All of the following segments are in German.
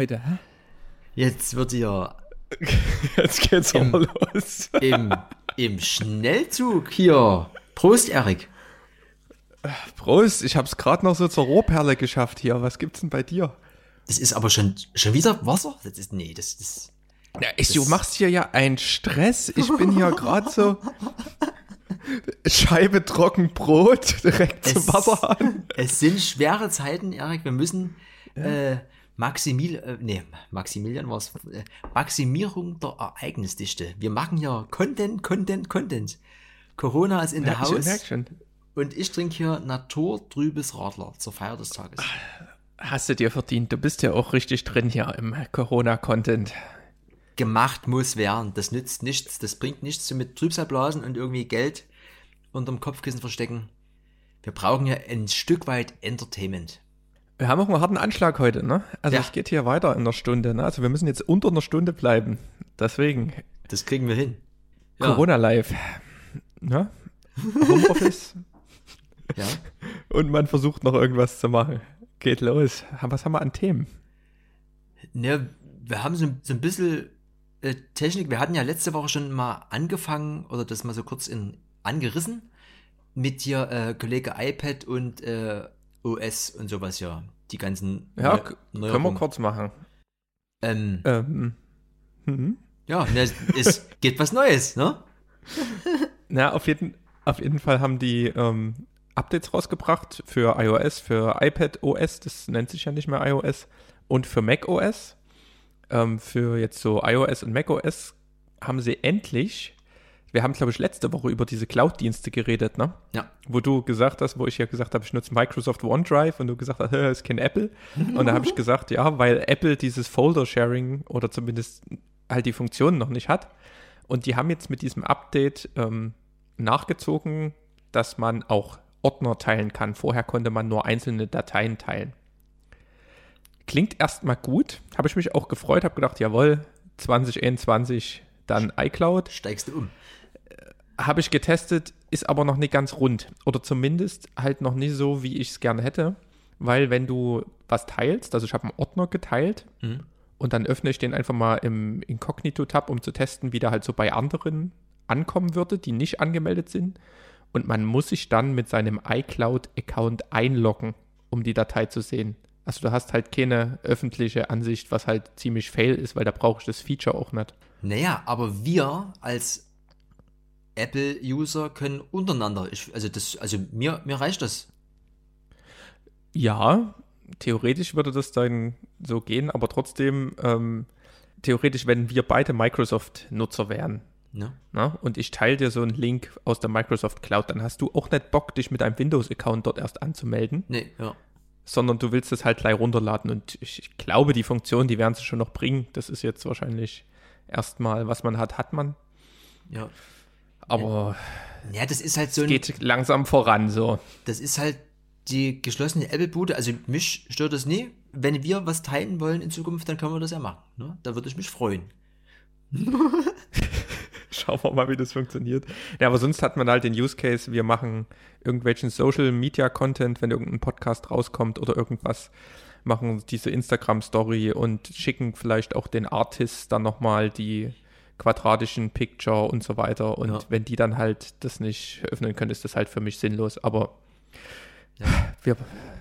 heute, hä? Jetzt wird ihr Jetzt geht's Im- aber los. im, im Schnellzug hier. Prost, Erik. Prost, ich hab's gerade noch so zur Rohrperle geschafft hier. Was gibt's denn bei dir? Das ist aber schon, schon wieder Wasser? Das ist, nee, das ist. Ja, ich, du machst hier ja einen Stress. Ich bin hier gerade so Scheibe trocken Brot direkt zum Wasserhahn. Es sind schwere Zeiten, Erik. Wir müssen äh, Maximil, äh, nee, Maximilian war es. Äh, Maximierung der Ereignisdichte. Wir machen ja Content, Content, Content. Corona ist in der Haus und ich trinke hier naturtrübes Radler zur Feier des Tages. Hast du dir verdient. Du bist ja auch richtig drin hier im Corona-Content. gemacht muss werden. Das nützt nichts, das bringt nichts so mit Trübsalblasen und irgendwie Geld unterm Kopfkissen verstecken. Wir brauchen ja ein Stück weit Entertainment. Wir haben auch einen harten Anschlag heute, ne? Also Ja. es geht hier weiter in der Stunde, ne? Also wir müssen jetzt unter einer Stunde bleiben. Deswegen Das kriegen wir hin. Ja, Corona live. Ne? Homeoffice. Ja. Und man versucht noch irgendwas zu machen. Geht los. Was haben wir an Themen? Ne, wir haben so, ein- so ein bisschen äh, Technik. Wir hatten ja letzte Woche schon mal angefangen oder das mal so kurz in, angerissen mit hier äh, Kollege iPad und äh, OS und sowas ja. Die ganzen Ja, Neu- k- können wir Neuerungen. kurz machen. Ähm, Ähm, mhm. ja, ne, es geht was Neues, ne? Na, auf jeden, auf jeden Fall haben die ähm, Updates rausgebracht für iOS, für iPad OS, das nennt sich ja nicht mehr iOS, und für Mac OS. Ähm, für jetzt so iOS und Mac OS haben sie endlich, wir haben, glaube ich, letzte Woche über diese Cloud-Dienste geredet, ne? Ja. Wo du gesagt hast, wo ich ja gesagt habe, ich nutze Microsoft OneDrive und du gesagt hast, "Hä, ist kein Apple. Und da habe ich gesagt, ja, weil Apple dieses Folder-Sharing oder zumindest halt die Funktion noch nicht hat. Und die haben jetzt mit diesem Update ähm, nachgezogen, dass man auch Ordner teilen kann. Vorher konnte man nur einzelne Dateien teilen. Klingt erstmal gut. Habe ich mich auch gefreut, habe gedacht, jawohl, 2021 dann iCloud. Steigst du um. Habe ich getestet, ist aber noch nicht ganz rund. Oder zumindest halt noch nicht so, wie ich es gerne hätte. Weil wenn du was teilst, also ich habe einen Ordner geteilt Mhm. und dann öffne ich den einfach mal im Inkognito-Tab, um zu testen, wie der halt so bei anderen ankommen würde, die nicht angemeldet sind. Und man muss sich dann mit seinem iCloud-Account einloggen, um die Datei zu sehen. Also du hast halt keine öffentliche Ansicht, was halt ziemlich fail ist, weil da brauche ich das Feature auch nicht. Naja, aber wir als Apple-User können untereinander, ich, also das, also mir, mir reicht das. Ja, theoretisch würde das dann so gehen, aber trotzdem, ähm, theoretisch, wenn wir beide Microsoft-Nutzer wären, Ne? ne, und ich teile dir so einen Link aus der Microsoft Cloud, dann hast du auch nicht Bock, dich mit einem Windows-Account dort erst anzumelden, Nee, ja. sondern du willst es halt gleich runterladen. Und ich, ich glaube, die Funktion, die werden sie schon noch bringen. Das ist jetzt wahrscheinlich erstmal, was man hat, hat man. Ja. Aber Ja, das ist halt so ein, geht langsam voran so. das ist halt die geschlossene Apple-Bude. Also mich stört das nie. Wenn wir was teilen wollen in Zukunft, dann können wir das ja machen. Ne? Da würde ich mich freuen. Schauen wir mal, wie das funktioniert. Ja, aber sonst hat man halt den Use Case, wir machen irgendwelchen Social Media Content, wenn irgendein Podcast rauskommt oder irgendwas, machen diese Instagram Story und schicken vielleicht auch den Artists dann nochmal die quadratischen Picture und so weiter. Und Ja. wenn die dann halt das nicht öffnen können, ist das halt für mich sinnlos. Aber Ja. wir,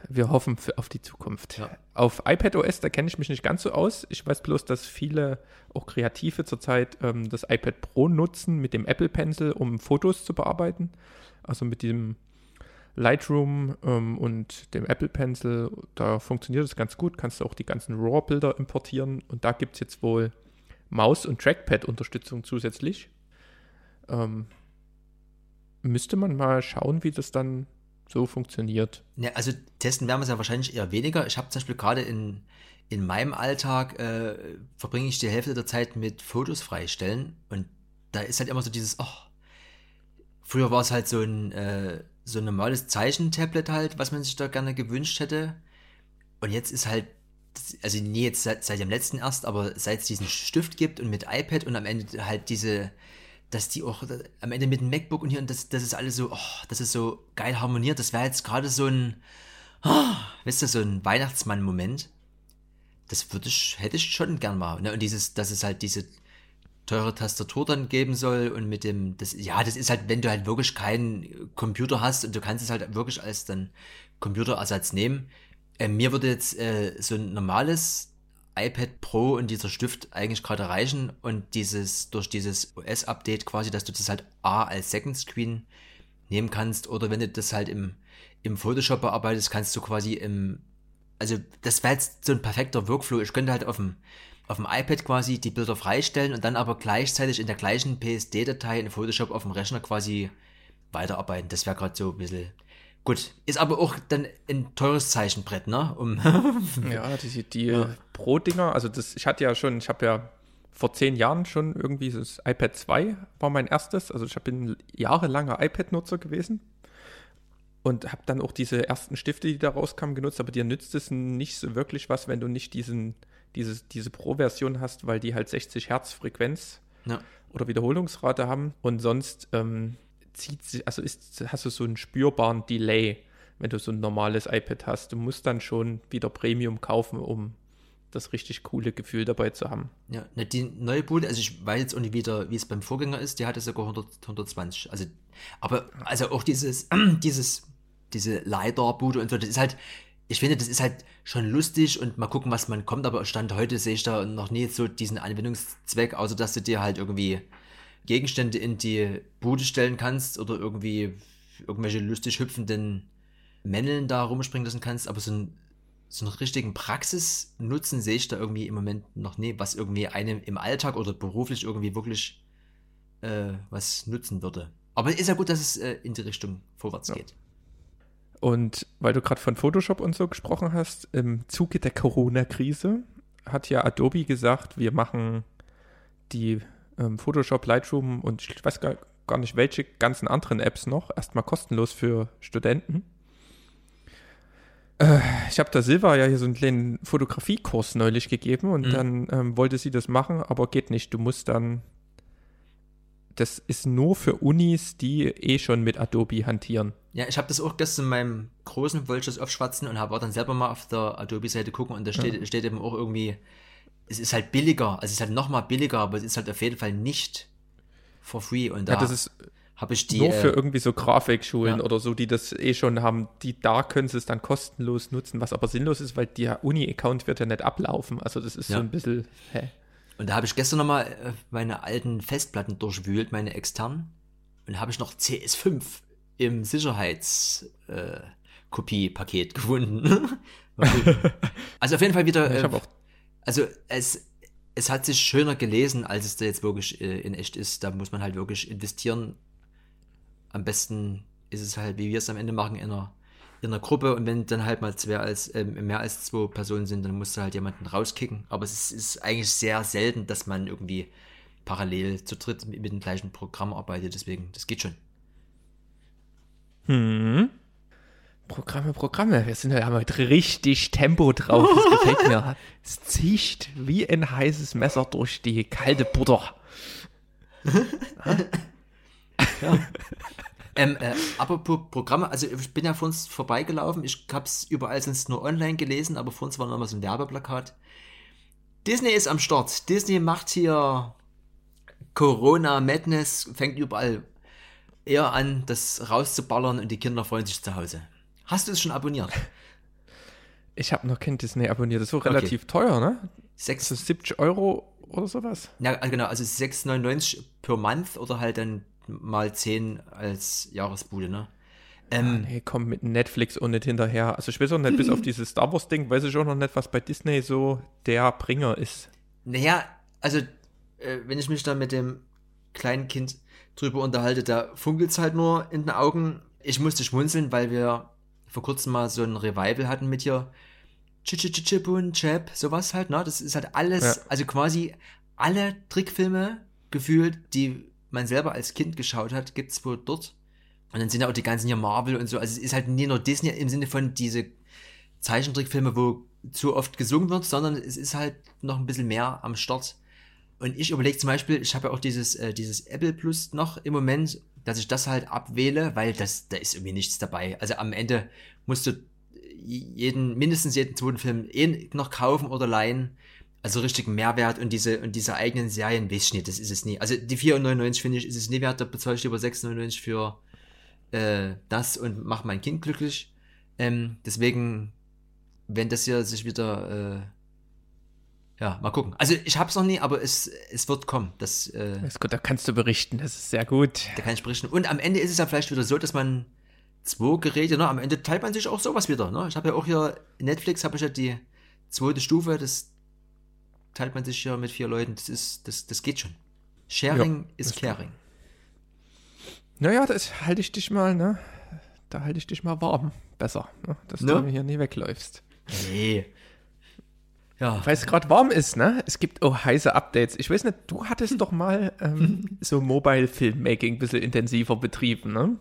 wir hoffen auf die Zukunft. Ja. Auf iPadOS, da kenne ich mich nicht ganz so aus. Ich weiß bloß, dass viele, auch Kreative zurzeit, ähm, das iPad Pro nutzen mit dem Apple Pencil, um Fotos zu bearbeiten. Also mit dem Lightroom ähm, und dem Apple Pencil, da funktioniert es ganz gut. Kannst du auch die ganzen RAW-Bilder importieren. Und da gibt es jetzt wohl Maus- und Trackpad-Unterstützung zusätzlich. Ähm, müsste man mal schauen, wie das dann so funktioniert. Ja, also testen werden wir es ja wahrscheinlich eher weniger. Ich habe zum Beispiel gerade in, in meinem Alltag äh, verbringe ich die Hälfte der Zeit mit Fotos freistellen und da ist halt immer so dieses, ach, früher war es halt so ein, äh, so ein normales Zeichentablet halt, was man sich da gerne gewünscht hätte. Und jetzt ist halt, also nie jetzt seit, seit dem letzten erst, aber seit es diesen Stift gibt und mit iPad und am Ende halt diese, dass die auch am Ende mit dem MacBook und hier und das, das ist alles so, oh, das ist so geil harmoniert. Das wäre jetzt gerade so ein, oh, weißt du, so ein Weihnachtsmann-Moment. das würde ich, hätte ich schon gern mal. Ne? Und dieses, dass es halt diese teure Tastatur dann geben soll und mit dem, das, ja, das ist halt, wenn du halt wirklich keinen Computer hast und du kannst es halt wirklich als dann Computerersatz nehmen. Äh, mir würde jetzt äh, so ein normales iPad Pro und dieser Stift eigentlich gerade reichen und dieses, durch dieses OS-Update quasi, dass du das halt A als Second Screen nehmen kannst oder wenn du das halt im, im Photoshop bearbeitest, kannst du quasi im, also das wäre jetzt so ein perfekter Workflow. Ich könnte halt auf dem auf dem iPad quasi die Bilder freistellen und dann aber gleichzeitig in der gleichen PSD-Datei in Photoshop auf dem Rechner quasi weiterarbeiten. Das wäre gerade so ein bisschen. Gut, ist aber auch dann ein teures Zeichenbrett, ne? Um ja, die, die ja. Pro-Dinger, also das, ich hatte ja schon, ich habe ja vor zehn Jahren schon irgendwie das iPad 2 war mein erstes. Also ich bin jahrelanger iPad-Nutzer gewesen und habe dann auch diese ersten Stifte, die da rauskamen, genutzt, aber dir nützt es nicht so wirklich was, wenn du nicht diesen dieses, diese Pro-Version hast, weil die halt 60 Hertz Frequenz ja. oder Wiederholungsrate haben und sonst ähm, zieht sie, also ist, hast du so einen spürbaren Delay, wenn du so ein normales iPad hast. Du musst dann schon wieder Premium kaufen, um das richtig coole Gefühl dabei zu haben. Ja, ne, die neue Bude, also ich weiß jetzt auch nicht wieder, wie es beim Vorgänger ist, die hatte sogar 100, 120. Also, aber also auch dieses, dieses, diese LiDAR-Bude und so, das ist halt, ich finde, das ist halt schon lustig und mal gucken, was man kommt, aber Stand heute sehe ich da noch nie so diesen Anwendungszweck, außer dass du dir halt irgendwie Gegenstände in die Bude stellen kannst oder irgendwie irgendwelche lustig hüpfenden Männeln da rumspringen lassen kannst, aber so, ein, so einen richtigen Praxisnutzen sehe ich da irgendwie im Moment noch nie, was irgendwie einem im Alltag oder beruflich irgendwie wirklich äh, was nutzen würde. Aber ist ja gut, dass es äh, in die Richtung vorwärts ja. geht. Und weil du gerade von Photoshop und so gesprochen hast, im Zuge der Corona-Krise hat ja Adobe gesagt, wir machen die Photoshop, Lightroom und ich weiß gar, gar nicht welche ganzen anderen Apps noch, erstmal kostenlos für Studenten. Äh, ich habe da Silva ja hier so einen kleinen Fotografiekurs neulich gegeben und mhm. dann ähm, wollte sie das machen, aber geht nicht. Du musst dann das ist nur für Unis, die eh schon mit Adobe hantieren. Ja, ich habe das auch gestern in meinem Großen, wollte aufschwatzen und habe dann selber mal auf der Adobe-Seite gucken und da steht, ja. steht eben auch irgendwie, es ist halt billiger, also es ist halt nochmal billiger, aber es ist halt auf jeden Fall nicht for free und da ja, das ist habe ich die. Nur für äh, irgendwie so Grafikschulen ja. oder so, die das eh schon haben, die da können sie es dann kostenlos nutzen, was aber sinnlos ist, weil der Uni-Account wird ja nicht ablaufen. Also das ist ja. so ein bisschen, hä? Und da habe ich gestern nochmal äh, meine alten Festplatten durchwühlt, meine externen. Und da habe ich noch CS5 im Sicherheitskopie-Paket äh, gefunden. also auf jeden Fall wieder. Äh, also es, es hat sich schöner gelesen, als es da jetzt wirklich äh, in echt ist. Da muss man halt wirklich investieren. Am besten ist es halt, wie wir es am Ende machen, in einer in einer Gruppe und wenn dann halt mal zwei als, äh, mehr als zwei Personen sind, dann musst du halt jemanden rauskicken. Aber es ist, ist eigentlich sehr selten, dass man irgendwie parallel zu dritt mit, mit dem gleichen Programm arbeitet. Deswegen, das geht schon. Hm. Programme, Programme. Wir sind ja haben heute richtig Tempo drauf. Das gefällt mir. Es zieht wie ein heißes Messer durch die kalte Butter. ja. Ähm, äh, apropos Programme, also ich bin ja vor uns vorbeigelaufen, ich hab's überall sonst nur online gelesen, aber vor uns war noch mal so ein Werbeplakat. Disney ist am Start. Disney macht hier Corona Madness, fängt überall eher an, das rauszuballern und die Kinder freuen sich zu Hause. Hast du es schon abonniert? Ich habe noch kein Disney abonniert. Das ist so relativ okay. teuer, ne? 6, also 70 Euro oder sowas? Ja, genau, also 6,99 per Month oder halt dann mal 10 als Jahresbude, ne? Ähm, ja, nee, komm mit Netflix und nicht hinterher. Also ich weiß auch nicht, bis auf dieses Star Wars Ding, weiß ich auch noch nicht, was bei Disney so der Bringer ist. Naja, also äh, wenn ich mich da mit dem kleinen Kind drüber unterhalte, da funkelt es halt nur in den Augen. Ich musste schmunzeln, weil wir vor kurzem mal so ein Revival hatten mit hier Chip und Chap, sowas halt, ne? Das ist halt alles, ja. also quasi alle Trickfilme gefühlt, die man selber als Kind geschaut hat, gibt es wohl dort. Und dann sind ja auch die ganzen hier Marvel und so. Also es ist halt nie nur Disney im Sinne von diese Zeichentrickfilme, wo zu oft gesungen wird, sondern es ist halt noch ein bisschen mehr am Start. Und ich überlege zum Beispiel, ich habe ja auch dieses, äh, dieses Apple Plus noch im Moment, dass ich das halt abwähle, weil das, da ist irgendwie nichts dabei. Also am Ende musst du jeden, mindestens jeden zweiten Film eh noch kaufen oder leihen. Also richtigen Mehrwert und diese, und diese eigenen Serien, weiß ich nicht, das ist es nie. Also die 4,99 finde ich, ist es nie wert, da bezahle ich lieber 6,99 für äh, das und mache mein Kind glücklich. Ähm, deswegen, wenn das hier sich wieder, äh, ja, mal gucken. Also ich habe es noch nie, aber es, es wird kommen. Das, äh, ist gut, da kannst du berichten, das ist sehr gut. Da kann ich berichten. Und am Ende ist es ja vielleicht wieder so, dass man zwei Geräte, ne, am Ende teilt man sich auch sowas wieder. Ne? Ich habe ja auch hier Netflix, habe ich ja die zweite Stufe, das teilt man sich ja mit vier Leuten. Das ist, das, das geht schon. Sharing ja, ist caring. Naja, das halte ich dich mal, ne? Da halte ich dich mal warm. Besser, ne? dass ne? du mir hier nie wegläufst. Nee. Ja. Weil es gerade warm ist, ne? Es gibt auch heiße Updates. Ich weiß nicht, du hattest doch mal ähm, so Mobile Filmmaking ein bisschen intensiver betrieben, ne?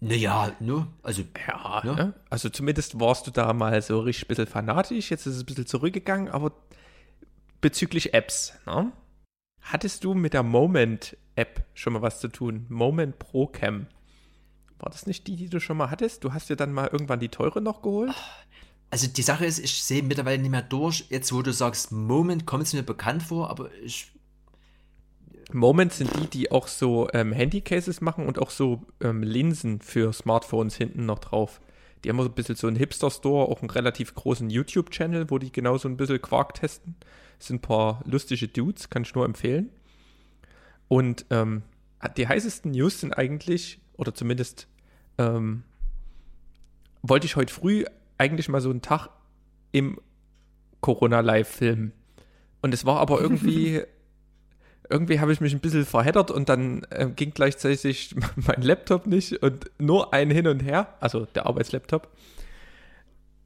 Naja, ne? Also, ja, ne? ne? Also zumindest warst du da mal so richtig ein bisschen fanatisch. Jetzt ist es ein bisschen zurückgegangen, aber bezüglich Apps, ne? Hattest du mit der Moment-App schon mal was zu tun? Moment Pro Cam. War das nicht die, die du schon mal hattest? Du hast dir dann mal irgendwann die teure noch geholt? Also die Sache ist, ich sehe mittlerweile nicht mehr durch. Jetzt, wo du sagst, Moment, kommt es mir bekannt vor, aber ich. Moment sind die, die auch so ähm, Handycases machen und auch so ähm, Linsen für Smartphones hinten noch drauf. Die haben so ein bisschen so einen Hipster-Store, auch einen relativ großen YouTube-Channel, wo die genau so ein bisschen Quark testen. Das sind ein paar lustige Dudes, kann ich nur empfehlen. Und ähm, die heißesten News sind eigentlich, oder zumindest ähm, wollte ich heute früh eigentlich mal so einen Tag im Corona-Live filmen. Und es war aber irgendwie, irgendwie habe ich mich ein bisschen verheddert und dann äh, ging gleichzeitig mein Laptop nicht und nur ein Hin und Her, also der Arbeitslaptop.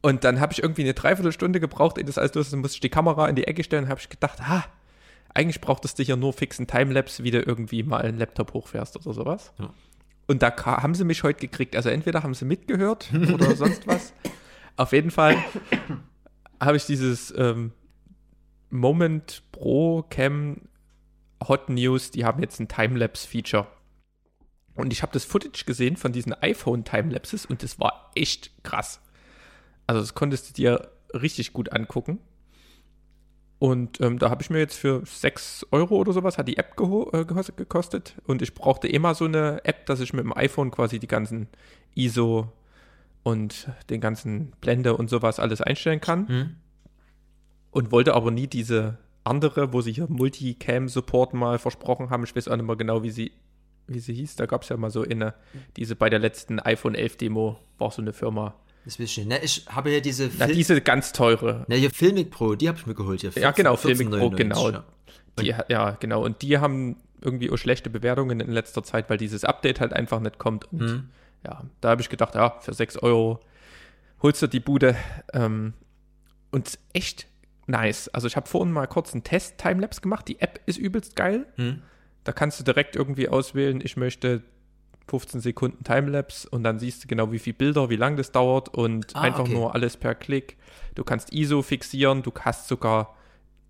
Und dann habe ich irgendwie eine Dreiviertelstunde gebraucht, ehe das alles los ist, musste ich die Kamera in die Ecke stellen und habe ich gedacht, ah, eigentlich brauchtest du ja nur fixen Timelapse, wie du irgendwie mal einen Laptop hochfährst oder sowas. Ja. Und da haben sie mich heute gekriegt. Also entweder haben sie mitgehört oder sonst was. Auf jeden Fall habe ich dieses ähm, Moment Pro Cam Hot News, die haben jetzt ein Timelapse-Feature. Und ich habe das Footage gesehen von diesen iPhone-Timelapses und das war echt krass. Also das konntest du dir richtig gut angucken. Und ähm, da habe ich mir jetzt für 6 Euro oder sowas, hat die App äh, gekostet. Und ich brauchte immer so eine App, dass ich mit dem iPhone quasi die ganzen ISO und den ganzen Blende und sowas alles einstellen kann. Mhm. Und wollte aber nie diese andere, wo sie hier Multicam-Support mal versprochen haben. Ich weiß auch nicht mehr genau, wie sie, wie sie hieß. Da gab es ja mal so eine, diese bei der letzten iPhone 11 Demo war so eine Firma, das will ich nicht. Ne, ich habe ja diese. Na, diese ganz teure. Ne, hier Filmic Pro, die habe ich mir geholt. Hier, 14, ja, genau, Filmic Pro, genau. Ja. Die, ja, genau. Und die haben irgendwie auch schlechte Bewertungen in letzter Zeit, weil dieses Update halt einfach nicht kommt. Und mhm. Ja, da habe ich gedacht, ja, für 6 Euro holst du die Bude. Ähm, und echt nice. Also ich habe vorhin mal kurz einen Test-Timelapse gemacht. Die App ist übelst geil. Mhm. Da kannst du direkt irgendwie auswählen, ich möchte 15 Sekunden Timelapse und dann siehst du genau, wie viele Bilder, wie lange das dauert und ah, einfach okay. nur alles per Klick. Du kannst ISO fixieren, du hast sogar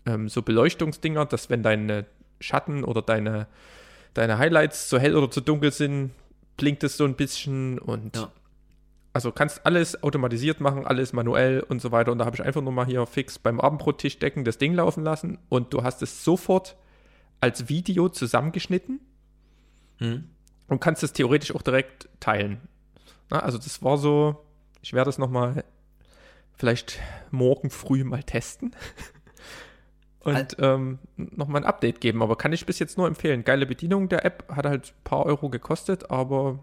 ähm, so Beleuchtungsdinger, dass wenn deine Schatten oder deine, deine Highlights zu hell oder zu dunkel sind, blinkt es so ein bisschen und ja. also kannst alles automatisiert machen, alles manuell und so weiter. Und da habe ich einfach nur mal hier fix beim Abendbrottisch decken das Ding laufen lassen und du hast es sofort als Video zusammengeschnitten. Hm und kannst es theoretisch auch direkt teilen. Na, also das war so, ich werde es nochmal vielleicht morgen früh mal testen und ähm, nochmal ein Update geben. Aber kann ich bis jetzt nur empfehlen. Geile Bedienung der App, hat halt ein paar Euro gekostet, aber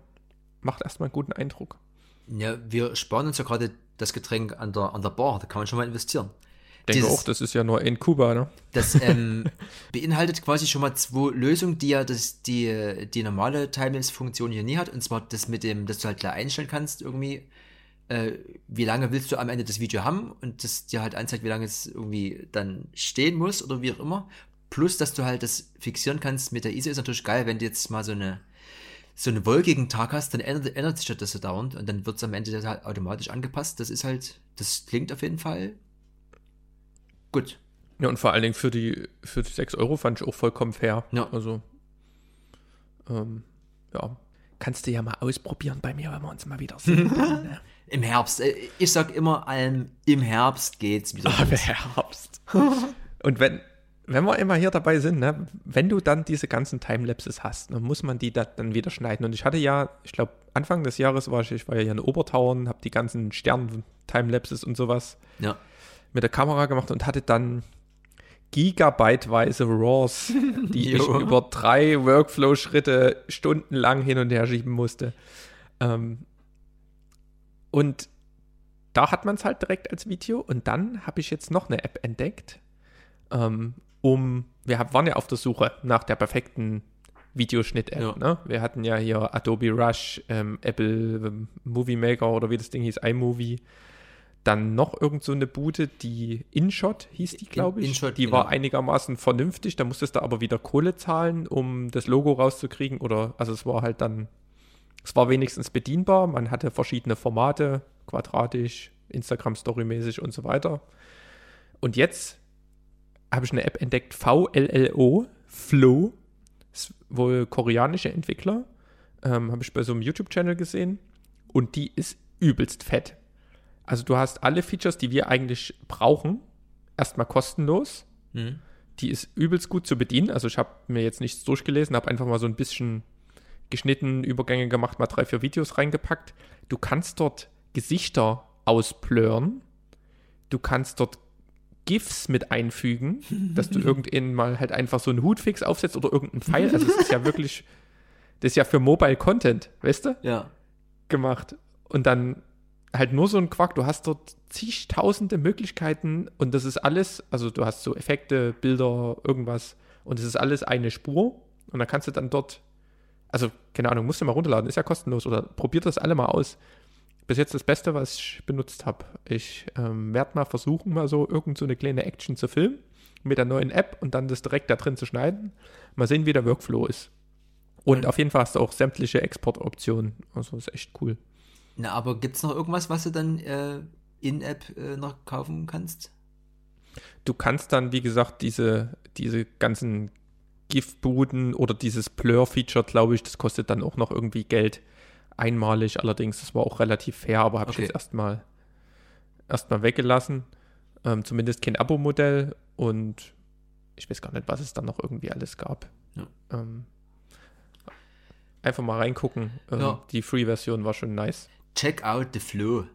macht erstmal einen guten Eindruck. Ja, wir sparen uns ja gerade das Getränk an der, an der Bar, da kann man schon mal investieren denke Dieses, auch, das ist ja nur in Kuba, ne? Das ähm, beinhaltet quasi schon mal zwei Lösungen, die ja das, die, die normale Timelapse-Funktion hier nie hat. Und zwar das mit dem, dass du halt klar einstellen kannst, irgendwie, äh, wie lange willst du am Ende das Video haben und das dir halt anzeigt, wie lange es irgendwie dann stehen muss oder wie auch immer. Plus, dass du halt das fixieren kannst mit der ISO ist natürlich geil, wenn du jetzt mal so eine so einen wolkigen Tag hast, dann ändert, ändert sich das so dauernd und dann wird es am Ende halt automatisch angepasst. Das ist halt, das klingt auf jeden Fall gut. Ja, und vor allen Dingen für die, für die 6 Euro fand ich auch vollkommen fair. Ja. Also, ähm, ja. Kannst du ja mal ausprobieren bei mir, wenn wir uns mal wieder sehen. Dann, ne? Im Herbst. Äh, Ich sag immer allem, im Herbst geht's wieder. Los. Herbst. Und wenn, wenn wir immer hier dabei sind, ne, wenn du dann diese ganzen Timelapses hast, dann muss man die da, dann wieder schneiden. Und ich hatte ja, ich glaube, Anfang des Jahres war ich, ich war ja hier in Obertauern, habe die ganzen Stern-Timelapses und sowas Ja. mit der Kamera gemacht und hatte dann gigabyteweise RAWs, die ich über drei Workflow-Schritte stundenlang hin und her schieben musste. Ähm, und da hat man es halt direkt als Video. Und dann habe ich jetzt noch eine App entdeckt, ähm, um, wir hab, waren ja auf der Suche nach der perfekten Videoschnitt-App. Ja. Ne? Wir hatten ja hier Adobe Rush, ähm, Apple ähm, Movie Maker oder wie das Ding hieß, iMovie. Dann noch irgend so eine Bude, die InShot hieß die, glaube ich. InShot, die genau. war einigermaßen vernünftig. Da musstest du aber wieder Kohle zahlen, um das Logo rauszukriegen. Oder, also es war halt dann, es war wenigstens bedienbar. Man hatte verschiedene Formate, quadratisch, Instagram-Story-mäßig und so weiter. Und jetzt habe ich eine App entdeckt, VLLO, Flow. Ist wohl koreanische Entwickler. Ähm, habe ich bei so einem YouTube-Channel gesehen. Und die ist übelst fett. Also du hast alle Features, die wir eigentlich brauchen, erstmal kostenlos. Mhm. Die ist übelst gut zu bedienen. Also ich habe mir jetzt nichts durchgelesen, habe einfach mal so ein bisschen geschnitten, Übergänge gemacht, mal drei, vier Videos reingepackt. Du kannst dort Gesichter ausplören. Du kannst dort GIFs mit einfügen, dass du irgendeinen mal halt einfach so einen Hutfix aufsetzt oder irgendeinen Pfeil. Also es ist ja wirklich, das ist ja für Mobile Content, weißt du? Ja. gemacht. Und dann halt nur so ein Quark. Du hast dort zigtausende Möglichkeiten und das ist alles, also du hast so Effekte, Bilder, irgendwas und es ist alles eine Spur und dann kannst du dann dort, also keine Ahnung, musst du mal runterladen, ist ja kostenlos oder probiert das alle mal aus. Bis jetzt das Beste, was ich benutzt habe. Ich ähm, werde mal versuchen, mal so irgend so eine kleine Action zu filmen mit der neuen App und dann das direkt da drin zu schneiden. Mal sehen, wie der Workflow ist. Und Und- auf jeden Fall hast du auch sämtliche Exportoptionen. Also ist echt cool. Na, aber gibt's noch irgendwas, was du dann äh, in-App äh, noch kaufen kannst? Du kannst dann, wie gesagt, diese, diese ganzen GIF-Buden oder dieses Blur-Feature, glaube ich, das kostet dann auch noch irgendwie Geld. Einmalig allerdings, das war auch relativ fair, aber habe Okay. ich jetzt erstmal erstmal weggelassen. Ähm, zumindest kein Abo-Modell und ich weiß gar nicht, was es dann noch irgendwie alles gab. Ja. Ähm, einfach mal reingucken. Ähm, Ja. Die Free-Version war schon nice. Check out the flow.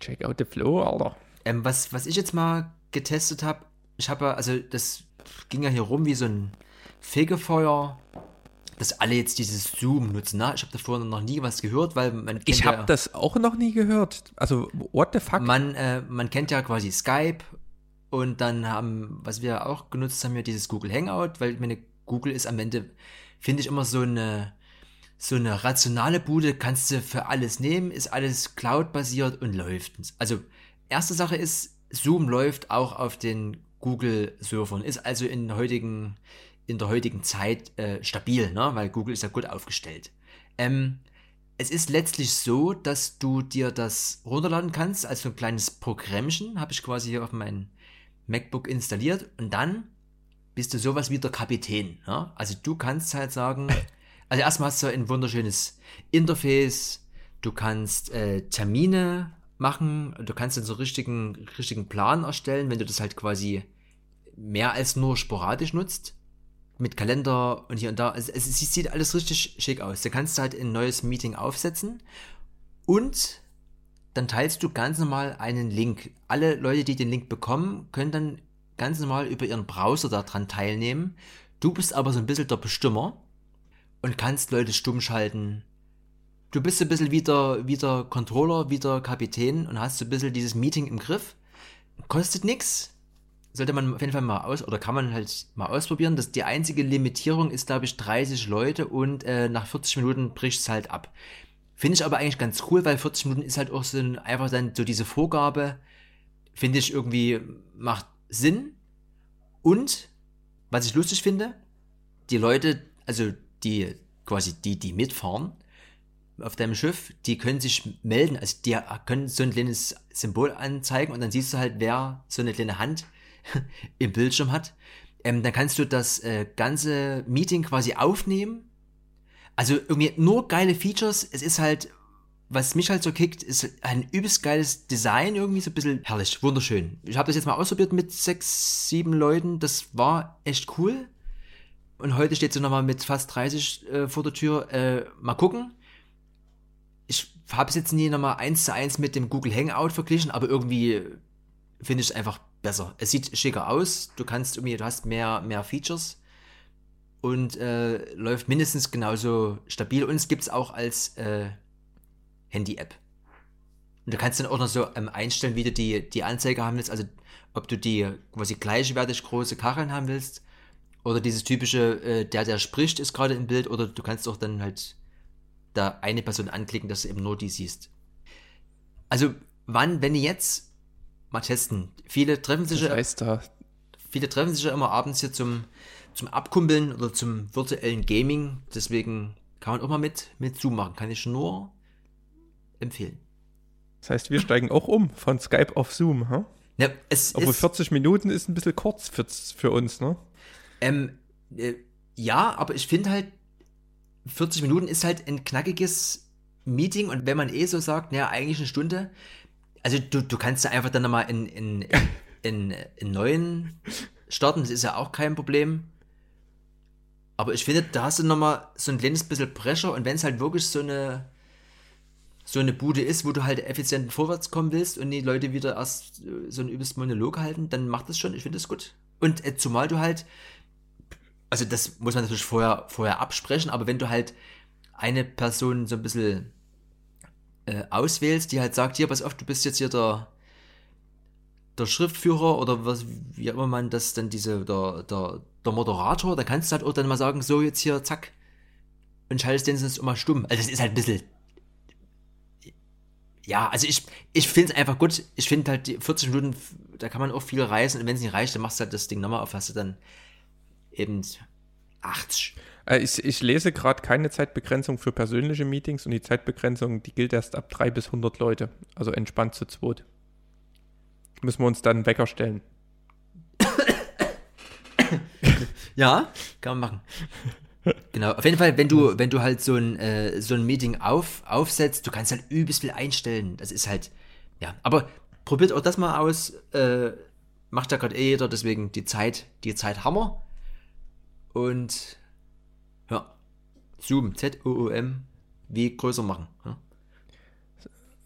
Check out the flow, Alter. Ähm, was, was ich jetzt mal getestet habe, ich habe ja, also das ging ja hier rum wie so ein Fegefeuer, dass alle jetzt dieses Zoom nutzen. Ne? Ich habe davor noch nie was gehört, weil man kennt Ich ja, habe das auch noch nie gehört. Also, what the fuck? man, äh, man kennt ja quasi Skype und dann haben, was wir auch genutzt haben, ja dieses Google Hangout, weil ich meine, Google ist am Ende, finde ich immer so eine, so eine rationale Bude, kannst du für alles nehmen, ist alles Cloud-basiert und läuft. Also, erste Sache ist, Zoom läuft auch auf den Google-Servern, ist also in der heutigen, in der heutigen Zeit äh, stabil, ne? weil Google ist ja gut aufgestellt. Ähm, es ist letztlich so, dass du dir das runterladen kannst als so ein kleines Programmchen, habe ich quasi hier auf mein MacBook installiert und dann bist du sowas wie der Kapitän. Ja? Also du kannst halt sagen, also erstmal hast du ein wunderschönes Interface, du kannst äh, Termine machen, du kannst dann so richtigen, richtigen Plan erstellen, wenn du das halt quasi mehr als nur sporadisch nutzt. Mit Kalender und hier und da. Es, es, es sieht alles richtig schick aus. Da kannst du halt ein neues Meeting aufsetzen und dann teilst du ganz normal einen Link. Alle Leute, die den Link bekommen, können dann ganz normal über ihren Browser daran teilnehmen. Du bist aber so ein bisschen der Bestimmer und kannst Leute stumm schalten. Du bist so ein bisschen wieder, wieder Controller, wieder Kapitän und hast so ein bisschen dieses Meeting im Griff. Kostet nix. Sollte man auf jeden Fall mal aus, oder kann man halt mal ausprobieren. Das, die einzige Limitierung ist, glaube ich, 30 Leute und äh, nach 40 Minuten bricht es halt ab. Finde ich aber eigentlich ganz cool, weil 40 Minuten ist halt auch so ein, einfach dann so diese Vorgabe, finde ich irgendwie macht Sinn. Und was ich lustig finde, die Leute, also die quasi die, die mitfahren auf deinem Schiff, die können sich melden, also die können so ein kleines Symbol anzeigen und dann siehst du halt, wer so eine kleine Hand im Bildschirm hat. Ähm, dann kannst du das äh, ganze Meeting quasi aufnehmen. Also irgendwie nur geile Features. Es ist halt, was mich halt so kickt, ist ein übelst geiles Design irgendwie, so ein bisschen herrlich, wunderschön. Ich habe das jetzt mal ausprobiert mit sechs, sieben Leuten. Das war echt cool. Und heute steht sie nochmal mit fast 30 äh, vor der Tür. Äh, mal gucken. Ich habe es jetzt nie nochmal eins zu eins mit dem Google Hangout verglichen, aber irgendwie finde ich es einfach besser. Es sieht schicker aus. Du kannst irgendwie, du hast mehr, mehr Features und äh, läuft mindestens genauso stabil. Und es gibt es auch als äh, Handy-App. Und du kannst dann auch noch so ähm, einstellen, wie du die, die Anzeige haben willst. Also ob du die quasi gleichwertig große Kacheln haben willst. Oder dieses typische, äh, der, der spricht, ist gerade im Bild. Oder du kannst auch dann halt da eine Person anklicken, dass du eben nur die siehst. Also wann, wenn du jetzt mal testen. Viele treffen sich da, viele treffen sich ja immer abends hier zum, zum Abkumpeln oder zum virtuellen Gaming. Deswegen kann man auch mal mit, mit Zoom machen. Kann ich nur empfehlen. das heißt, wir steigen auch um von Skype auf Zoom, ha? Ja, es Obwohl ist, 40 Minuten ist ein bisschen kurz für, für uns, ne? Ähm, äh, ja, aber ich finde halt, 40 Minuten ist halt ein knackiges Meeting und wenn man eh so sagt, naja, eigentlich eine Stunde, also du, du kannst ja einfach dann nochmal in, in, in, in neuen starten, das ist ja auch kein Problem. Aber ich finde, da hast du nochmal so ein kleines bisschen Pressure und wenn es halt wirklich so eine so eine Bude ist, wo du halt effizient vorwärts kommen willst und die Leute wieder erst äh, so einen übelst Monolog halten, dann macht das schon, ich finde das gut. Und äh, zumal du halt, also das muss man natürlich vorher, vorher absprechen, aber wenn du halt eine Person so ein bisschen äh, auswählst, die halt sagt, hier, pass auf, du bist jetzt hier der, der Schriftführer oder was, wie immer man das dann diese, der, der, der Moderator, dann kannst du halt auch dann mal sagen, so jetzt hier, zack, und schaltest den sonst immer stumm. Also das ist halt ein bisschen, ja, also ich, ich finde es einfach gut. Ich finde halt die 40 Minuten, da kann man auch viel reisen und wenn es nicht reicht, dann machst du halt das Ding nochmal auf, hast du dann eben 80. Äh, Ich, ich lese gerade keine Zeitbegrenzung für persönliche Meetings und die Zeitbegrenzung, die gilt erst ab 3 bis 100 Leute. Also entspannt zu zweit. Müssen wir uns dann einen Wecker stellen. Ja, kann man machen. Genau, auf jeden Fall, wenn du, wenn du halt so ein, äh, so ein Meeting auf, aufsetzt, du kannst halt übelst viel einstellen. Das ist halt, ja, aber probiert auch das mal aus. Äh, macht ja gerade eh jeder, deswegen die Zeit, die Zeit Hammer. Und ja, Zoom, Z-O-O-M, wie größer machen. Ja?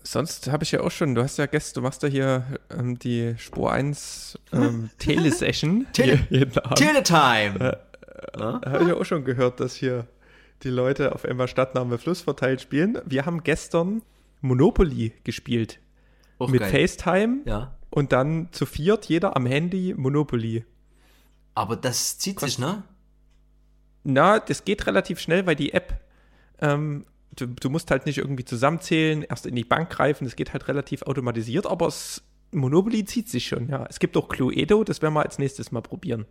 Sonst habe ich ja auch schon, du hast ja gestern, du machst ja hier ähm, die Spur 1 ähm, Telesession Tele-. Teletime! Da habe ich ja auch schon gehört, dass hier die Leute auf einmal Stadtname Fluss verteilt spielen. Wir haben gestern Monopoly gespielt. Auch mit geil. FaceTime Ja. und dann zu viert, jeder am Handy Monopoly. Aber das zieht sich, ne? Na, das geht relativ schnell, weil die App, ähm, du, du musst halt nicht irgendwie zusammenzählen, erst in die Bank greifen, das geht halt relativ automatisiert, aber es, Monopoly zieht sich schon, ja. Es gibt auch Cluedo, das werden wir als nächstes mal probieren.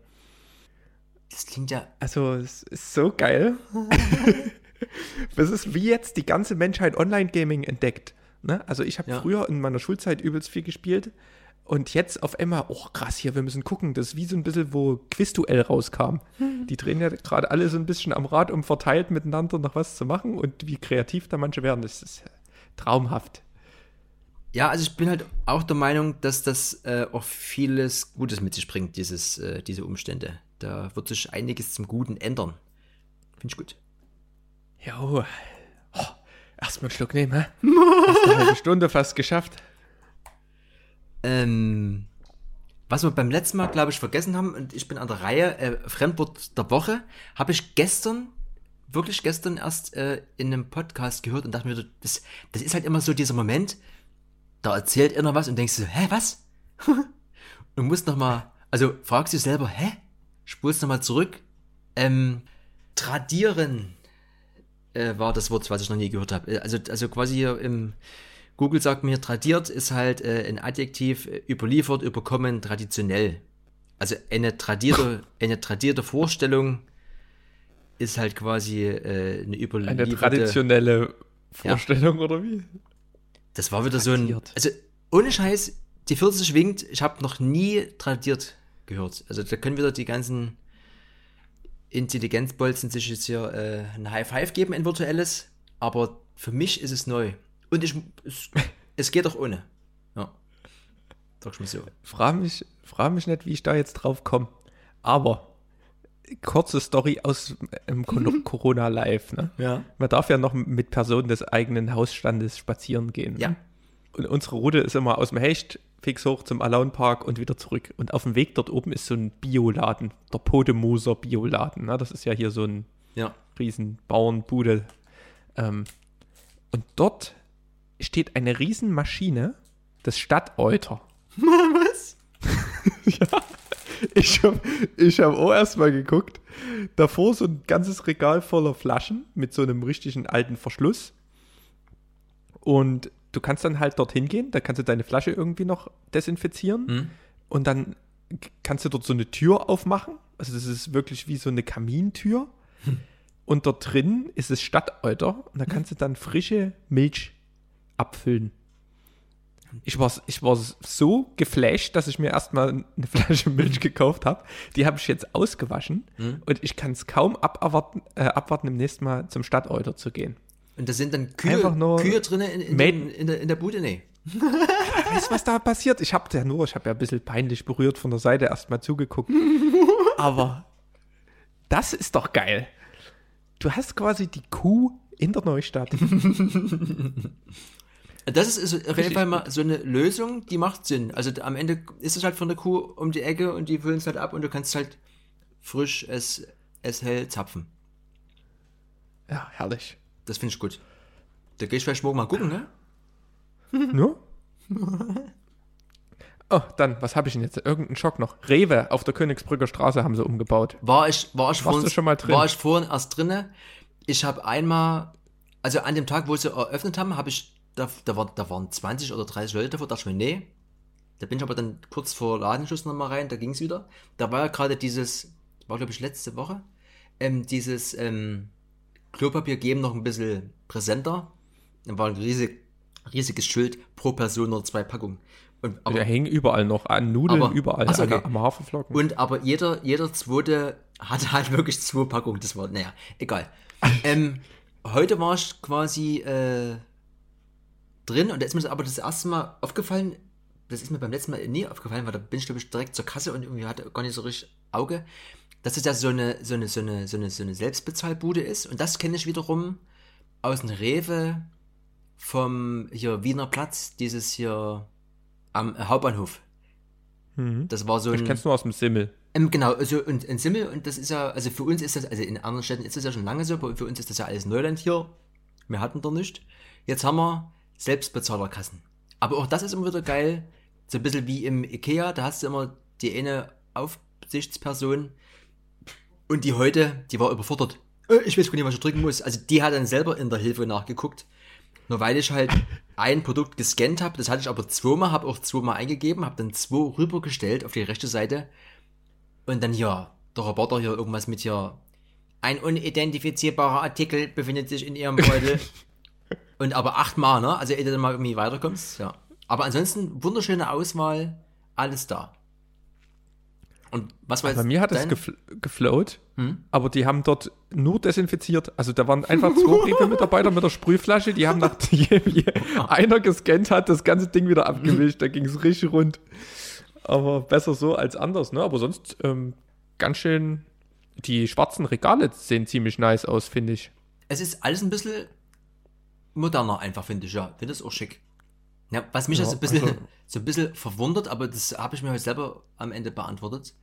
Das klingt ja. Also, es ist so geil. das ist wie jetzt die ganze Menschheit Online-Gaming entdeckt. Ne? Also, ich habe Ja. früher in meiner Schulzeit übelst viel gespielt. Und jetzt auf einmal, oh krass, hier, wir müssen gucken. Das ist wie so ein bisschen, wo Quizduell rauskam. Die drehen ja gerade alle so ein bisschen am Rad, um verteilt miteinander noch was zu machen. Und wie kreativ da manche werden, das ist traumhaft. Ja, also ich bin halt auch der Meinung, dass das äh, auch vieles Gutes mit sich bringt, dieses, äh, diese Umstände. Da wird sich einiges zum Guten ändern. Finde ich gut. Jo. Oh, Erstmal einen Schluck nehmen, hä? Hast eine halbe Stunde fast geschafft. Ähm, was wir beim letzten Mal, glaube ich, vergessen haben, und ich bin an der Reihe, äh, Fremdwort der Woche, habe ich gestern, wirklich gestern erst äh, in einem Podcast gehört und dachte mir, das, das ist halt immer so dieser Moment, da erzählt einer was und denkst du, hä, was? und musst nochmal, also fragst du selber, hä? Spulst nochmal zurück. Ähm, tradieren äh, war das Wort, was ich noch nie gehört habe. Äh, Also, also quasi hier im Google sagt mir, tradiert ist halt äh, ein Adjektiv, äh, überliefert, überkommen, traditionell. Also eine tradierte, eine tradierte Vorstellung ist halt quasi äh, eine überlieferte... Eine traditionelle Vorstellung, oder wie? Das war wieder so ein. Tradiert. Also, ohne Scheiß, die 40 winkt, ich habe noch nie tradiert gehört. Also, da können wieder die ganzen Intelligenzbolzen sich jetzt hier äh, ein High Five geben, ein virtuelles. Aber für mich ist es neu. Und ich, es, es geht auch ohne. Ja. Sag ich mal so. Frag mich, frag mich nicht, wie ich da jetzt drauf komme. Aber kurze Story aus dem Corona Live. Ne? Ja. Man darf ja noch mit Personen des eigenen Hausstandes spazieren gehen. Ja. Und unsere Route ist immer aus dem Hecht fix hoch zum Alone Park und wieder zurück. Und auf dem Weg dort oben ist so ein Bioladen, der Podemoser Bioladen. Ne? Das ist ja hier so ein ja. riesen Bauernbude. Ähm, und dort steht eine Riesenmaschine des Stadtäuter. Was? ja. Ich habe ich hab auch erstmal geguckt. Davor so ein ganzes Regal voller Flaschen mit so einem richtigen alten Verschluss. Und du kannst dann halt dorthin gehen, da kannst du deine Flasche irgendwie noch desinfizieren. Mhm. Und dann kannst du dort so eine Tür aufmachen. Also das ist wirklich wie so eine Kamintür. Hm. Und dort drin ist es Stadtäuter. Und da kannst du dann frische Milch abfüllen. Ich war, ich war so geflasht, dass ich mir erstmal eine Flasche Milch gekauft habe. Die habe ich jetzt ausgewaschen Mhm. und ich kann es kaum abarwarten, äh, abwarten, im nächsten Mal zum Stadtäuter zu gehen. Und da sind dann Kühe, Kühe drin in, in, Made- in, der, in der Bude? Nee. Weißt du, was da passiert? Ich habe ja nur, ich habe ja ein bisschen peinlich berührt von der Seite erstmal zugeguckt. Aber das ist doch geil. Du hast quasi die Kuh in der Neustadt. Das ist, ist auf jeden Fall mal so eine Lösung, die macht Sinn. Also am Ende ist es halt von der Kuh um die Ecke und die füllen es halt ab und du kannst halt frisch es, es hell zapfen. Ja, herrlich. Das finde ich gut. Da gehe ich vielleicht morgen mal gucken, ne? Nur? Oh, dann, was habe ich denn jetzt? Irgendeinen Schock noch. Rewe auf der Königsbrücker Straße haben sie umgebaut. War ich, war ich, vorhin, schon mal drin? war ich vorhin erst drinne. Ich habe einmal, also an dem Tag, wo sie eröffnet haben, habe ich, da, da, war, da waren 20 oder 30 Leute davor, dachte ich mir, nee. Da bin ich aber dann kurz vor Ladenschluss nochmal rein, da ging es wieder. Da war ja gerade dieses, war glaube ich letzte Woche, ähm, dieses ähm, Klopapier geben noch ein bisschen präsenter. Da war ein riesig, riesiges Schild pro Person nur zwei Packungen. Und, aber, Der hängen überall noch an Nudeln, Aber- überall so, okay. am Haferflocken. Und aber jeder, jeder zweite hatte halt wirklich zwei Packungen. Das war, naja, egal. ähm, heute war ich quasi äh, drin und da ist mir das aber das erste Mal aufgefallen, das ist mir beim letzten Mal nie aufgefallen, weil da bin ich, glaube ich, direkt zur Kasse und irgendwie hatte gar nicht so richtig Auge, dass es ja so eine, so eine, so eine, so eine, so eine Selbstbezahlbude ist. Und das kenne ich wiederum aus dem Rewe vom hier Wiener Platz, dieses hier am Hauptbahnhof. Mhm. Das war so Ich ein. kenn's nur aus dem Simmel. Ähm, genau, also und in Simmel, und das ist ja, also für uns ist das, also in anderen Städten ist das ja schon lange so, aber für uns ist das ja alles Neuland hier. Wir hatten da nicht. Jetzt haben wir Selbstbezahlerkassen. Aber auch das ist immer wieder geil. So ein bisschen wie im Ikea, da hast du immer die eine Aufsichtsperson und die heute, die war überfordert. Äh, Ich weiß gar nicht, was ich drücken muss. Also die hat dann selber in der Hilfe nachgeguckt. Nur weil ich halt ein Produkt gescannt habe, das hatte ich aber zweimal, habe auch zweimal eingegeben, habe dann zwei rübergestellt auf die rechte Seite und dann hier, der Roboter hier irgendwas mit hier, ein unidentifizierbarer Artikel befindet sich in ihrem Beutel. und aber achtmal, ne? Also ehe du dann mal irgendwie weiterkommst, ja. Aber ansonsten wunderschöne Auswahl, alles da. Und was war jetzt Bei mir hat es gefl geflowt, Hm? aber die haben dort nur desinfiziert. Also da waren einfach zwei Rewe-Mitarbeiter mit der Sprühflasche, die haben nachdem einer gescannt hat, das ganze Ding wieder abgewischt. Da ging es richtig rund. Aber besser so als anders, ne? Aber sonst ähm, ganz schön. Die schwarzen Regale sehen ziemlich nice aus, finde ich. Es ist alles ein bisschen moderner einfach, finde ich, ja. Finde es auch schick. Ja, was mich Ja, ja, so, ein bisschen, also- so ein bisschen verwundert, aber das habe ich mir heute selber am Ende beantwortet.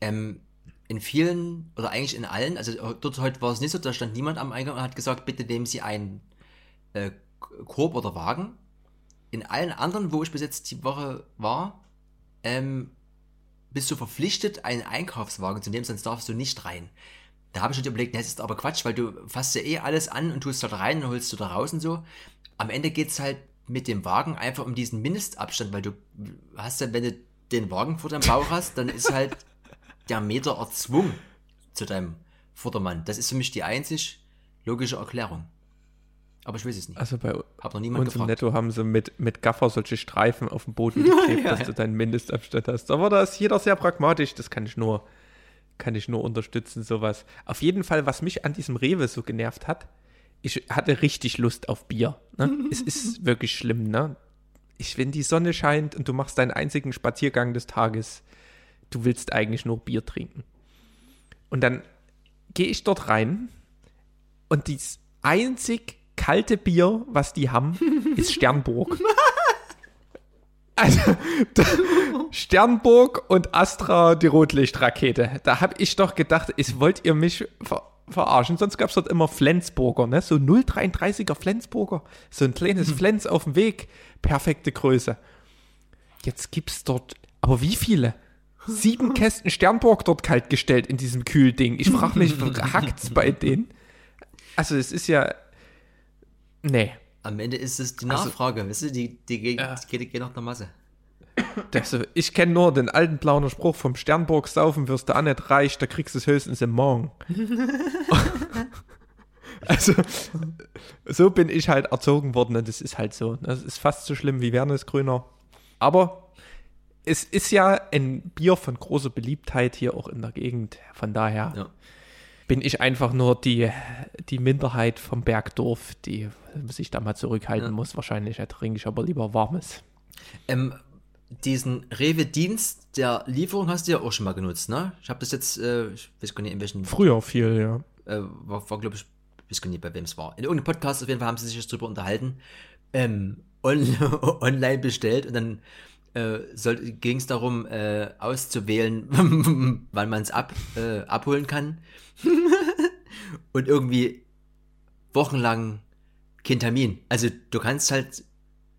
Ähm, in vielen, oder eigentlich in allen, also dort heute war es nicht so, da stand niemand am Eingang und hat gesagt, bitte nehmen Sie einen äh, Korb oder Wagen. In allen anderen, wo ich bis jetzt die Woche war, ähm, bist du verpflichtet, einen Einkaufswagen zu nehmen, sonst darfst du nicht rein. Da habe ich schon überlegt, das ist aber Quatsch, weil du fasst ja eh alles an und tust dort rein und holst du da raus und so. Am Ende geht's halt mit dem Wagen einfach um diesen Mindestabstand, weil du hast ja, wenn du den Wagen vor deinem Bauch hast, dann ist halt der Meter erzwungen zu deinem Vordermann. Das ist für mich die einzig logische Erklärung. Aber ich weiß es nicht. Also bei Hab noch niemand uns im gefragt. Netto haben sie mit, mit Gaffer solche Streifen auf dem Boden geklebt, Ja, dass ja. du deinen Mindestabstand hast. Aber da ist jeder sehr pragmatisch, das kann ich nur kann ich nur unterstützen, sowas. Auf jeden Fall, was mich an diesem Rewe so genervt hat, ich hatte richtig Lust auf Bier. Ne? es ist wirklich schlimm, ne? Ich, wenn die Sonne scheint und du machst deinen einzigen Spaziergang des Tages, du willst eigentlich nur Bier trinken. Und dann gehe ich dort rein und das einzig kalte Bier, was die haben, ist Sternburg. Also, Sternburg und Astra, die Rotlichtrakete. Da habe ich doch gedacht, ist, wollt ihr mich ver verarschen? Sonst gab es dort immer Flensburger, ne? So 0,33er Flensburger. So ein kleines hm. Flens auf dem Weg. Perfekte Größe. Jetzt gibt es dort, aber wie viele? Sieben Kästen Sternburg dort kaltgestellt in diesem Kühlding. Ich frage mich, hackt's bei denen? Also, es ist ja. Nee. Am Ende ist es die also Nachfrage, also, weißt du, die, die, geht, äh, die geht, geht nach der Masse. Das, ich kenne nur den alten blauen Spruch vom Sternburg saufen wirst du auch nicht reich, da kriegst du es höchstens im Morgen. also, so bin ich halt erzogen worden und das ist halt so. Das ist fast so schlimm wie Wernes Grüner. Aber es ist ja ein Bier von großer Beliebtheit hier auch in der Gegend. Von daher ja. Bin ich einfach nur die, die Minderheit vom Bergdorf, die sich da mal zurückhalten ja. muss. Wahrscheinlich trinke ich aber lieber warmes. Ähm, diesen Rewe-Dienst der Lieferung hast du ja auch schon mal genutzt, ne? Ich habe das jetzt, äh, ich weiß gar nicht, in welchen. Früher viel, ja. Äh, war, war glaube ich, ich weiß gar nicht, bei wem es war. In irgendeinem Podcast auf jeden Fall haben sie sich jetzt drüber unterhalten. Ähm, on online bestellt und dann äh, ging es darum, äh, auszuwählen, wann man es ab, äh, abholen kann. und irgendwie wochenlang kein Termin. Also du kannst halt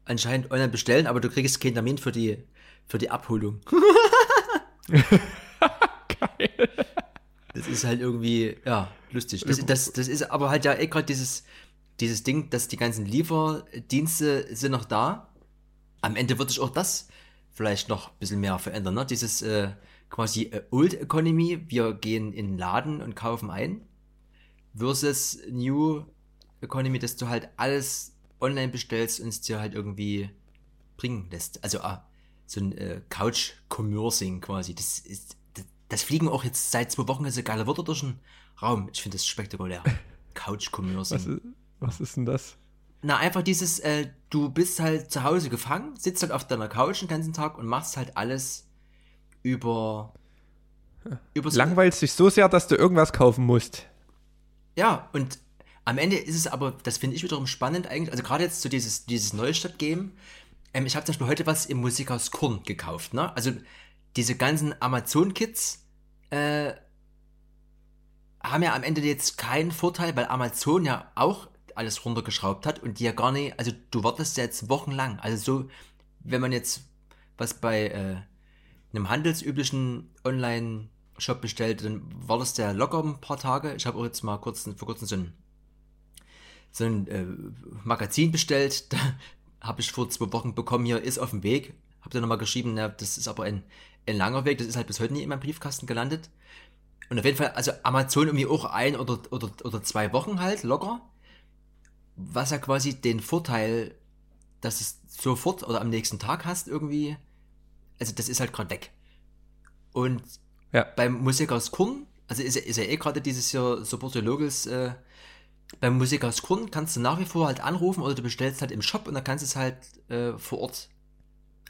anscheinend online bestellen, aber du kriegst keinen Termin für die, für die Abholung. Geil. Das ist halt irgendwie, ja, lustig. Das, das, das ist aber halt ja eh gerade dieses, dieses Ding, dass die ganzen Lieferdienste sind noch da. Am Ende wird sich auch das vielleicht noch ein bisschen mehr verändern. Ne? Dieses äh, quasi äh, Old Economy, wir gehen in den Laden und kaufen ein, versus New Economy, dass du halt alles online bestellst und es dir halt irgendwie bringen lässt. Also ah, so ein äh, Couch-Commursing quasi. Das ist, das, das, fliegen auch jetzt seit zwei Wochen so geile Wörter durch den Raum. Ich finde das spektakulär. Couch-Commursing. Was, was, ist denn das? Na, einfach dieses, äh, du bist halt zu Hause gefangen, sitzt halt auf deiner Couch den ganzen Tag und machst halt alles über. über Langweilst dich so sehr, dass du irgendwas kaufen musst. Ja, und am Ende ist es aber, das finde ich wiederum spannend eigentlich, also gerade jetzt zu so dieses, dieses Neustadt-Game, ähm, ich habe zum Beispiel heute was im Musikhaus Korn gekauft, ne? Also diese ganzen Amazon-Kits äh, haben ja am Ende jetzt keinen Vorteil, weil Amazon ja auch alles runtergeschraubt hat und die ja gar nicht, also du wartest ja jetzt wochenlang. Also so, wenn man jetzt was bei äh, einem handelsüblichen Online-Shop bestellt, dann wartest du ja locker ein paar Tage. Ich habe auch jetzt mal kurz, vor kurzem so ein so ein äh, Magazin bestellt. Da habe ich vor zwei Wochen bekommen, hier ist auf dem Weg. Habe dann nochmal geschrieben, na, das ist aber ein, ein langer Weg, das ist halt bis heute nie in meinem Briefkasten gelandet. Und auf jeden Fall, also Amazon irgendwie auch ein oder, oder, oder zwei Wochen halt, locker. Was ja quasi den Vorteil, dass es sofort oder am nächsten Tag hast, irgendwie. Also das ist halt gerade weg. Und ja. beim Musik aus Korn, also ist, ist ja eh gerade dieses Jahr Support Logos äh, beim Musik aus Grund kannst du nach wie vor halt anrufen oder du bestellst halt im Shop und dann kannst du es halt äh, vor Ort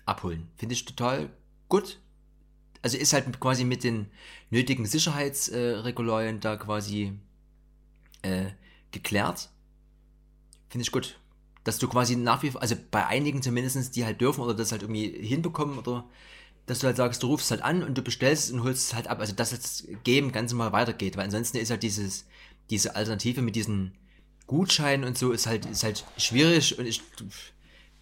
abholen. Finde ich total gut. Also ist halt quasi mit den nötigen Sicherheitsregularien äh, da quasi äh, geklärt. Finde ich gut. Dass du quasi nach wie vor, also bei einigen zumindest, die halt dürfen oder das halt irgendwie hinbekommen oder dass du halt sagst, du rufst halt an und du bestellst und holst es halt ab. Also dass das Game ganz normal weitergeht, weil ansonsten ist halt dieses diese Alternative mit diesen Gutscheinen und so ist halt, ist halt schwierig und ich,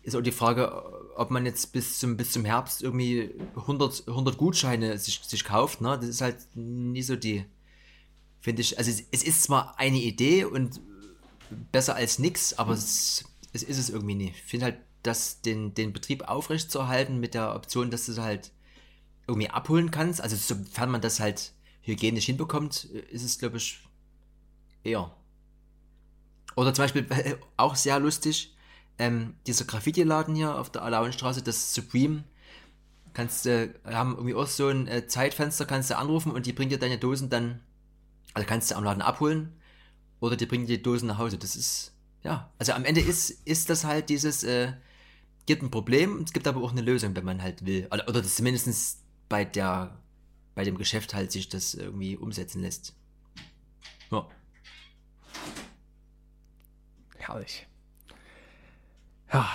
ist auch die Frage, ob man jetzt bis zum, bis zum Herbst irgendwie 100, 100 Gutscheine sich, sich kauft, ne? Das ist halt nie so die, finde ich, also es, es, ist zwar eine Idee und besser als nix, aber es, es ist es irgendwie nie. Ich finde halt, dass den, den Betrieb aufrechtzuerhalten mit der Option, dass du es halt irgendwie abholen kannst, also sofern man das halt hygienisch hinbekommt, ist es, glaube ich, eher. Oder zum Beispiel, auch sehr lustig, ähm, dieser Graffiti-Laden hier auf der Alauenstraße, das Supreme, kannst du, äh, haben irgendwie auch so ein äh, Zeitfenster, kannst du anrufen und die bringt dir deine Dosen dann, also kannst du am Laden abholen oder die bringen die Dosen nach Hause. Das ist, ja, also am Ende ist, ist das halt dieses, äh, gibt ein Problem, es gibt aber auch eine Lösung, wenn man halt will. Oder, oder zumindest bei der, bei dem Geschäft halt sich das irgendwie umsetzen lässt. Ja. Herrlich. Ja,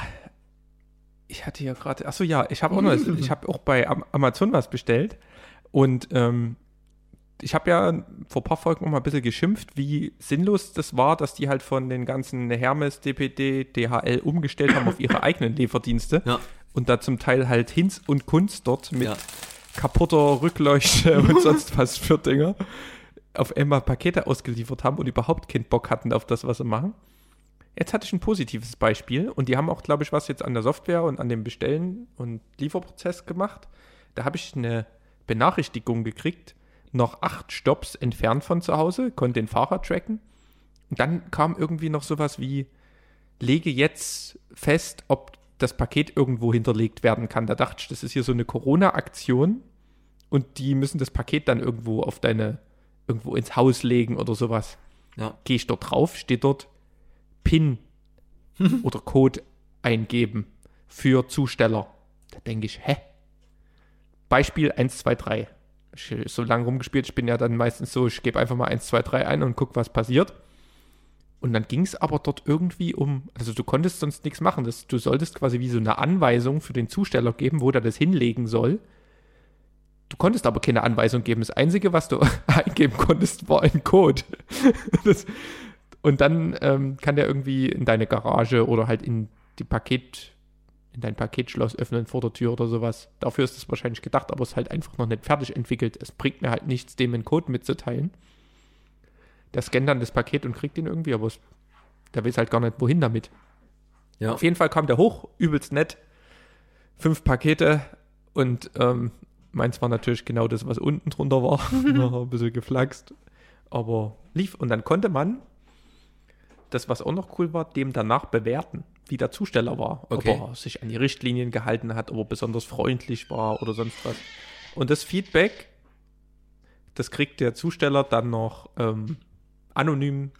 ich hatte ja gerade, achso ja, ich habe auch noch, ich habe auch bei Amazon was bestellt und ähm, ich habe ja vor ein paar Folgen noch mal ein bisschen geschimpft, wie sinnlos das war, dass die halt von den ganzen Hermes, DPD, DHL umgestellt haben auf ihre eigenen Lieferdienste Ja. und da zum Teil halt Hinz und Kunst dort mit Ja. kaputter Rückleuchte und sonst was für Dinger auf einmal Pakete ausgeliefert haben und überhaupt keinen Bock hatten auf das, was sie machen. Jetzt hatte ich ein positives Beispiel und die haben auch, glaube ich, was jetzt an der Software und an dem Bestellen und Lieferprozess gemacht. Da habe ich eine Benachrichtigung gekriegt, noch acht Stops entfernt von zu Hause, konnte den Fahrer tracken. Und dann kam irgendwie noch sowas wie, lege jetzt fest, ob das Paket irgendwo hinterlegt werden kann. Da dachte ich, das ist hier so eine Corona-Aktion und die müssen das Paket dann irgendwo auf deine, irgendwo ins Haus legen oder sowas. Ja. Gehe ich dort drauf, steht dort PIN oder Code eingeben für Zusteller. Da denke ich, hä? Beispiel 1, 2, 3. Ich so lange rumgespielt, ich bin ja dann meistens so, ich gebe einfach mal 1, 2, 3 ein und guck, was passiert. Und dann ging es aber dort irgendwie um, also du konntest sonst nichts machen. Das, du solltest quasi wie so eine Anweisung für den Zusteller geben, wo der das hinlegen soll. Du konntest aber keine Anweisung geben. Das Einzige, was du eingeben konntest, war ein Code. Das, und dann ähm, kann der irgendwie in deine Garage oder halt in die Paket, in dein Paketschloss öffnen vor der Tür oder sowas. Dafür ist es wahrscheinlich gedacht, aber es ist halt einfach noch nicht fertig entwickelt. Es bringt mir halt nichts, dem einen Code mitzuteilen. Der scannt dann das Paket und kriegt ihn irgendwie, aber es, der weiß halt gar nicht, wohin damit. Ja. Auf jeden Fall kam der hoch, übelst nett. Fünf Pakete und ähm, meins war natürlich genau das, was unten drunter war. Ein bisschen geflaxt. Aber lief. Und dann konnte man, das was auch noch cool war, dem danach bewerten, wie der Zusteller war. Okay. Ob er sich an die Richtlinien gehalten hat, ob er besonders freundlich war oder sonst was. Und das Feedback, das kriegt der Zusteller dann noch ähm, anonym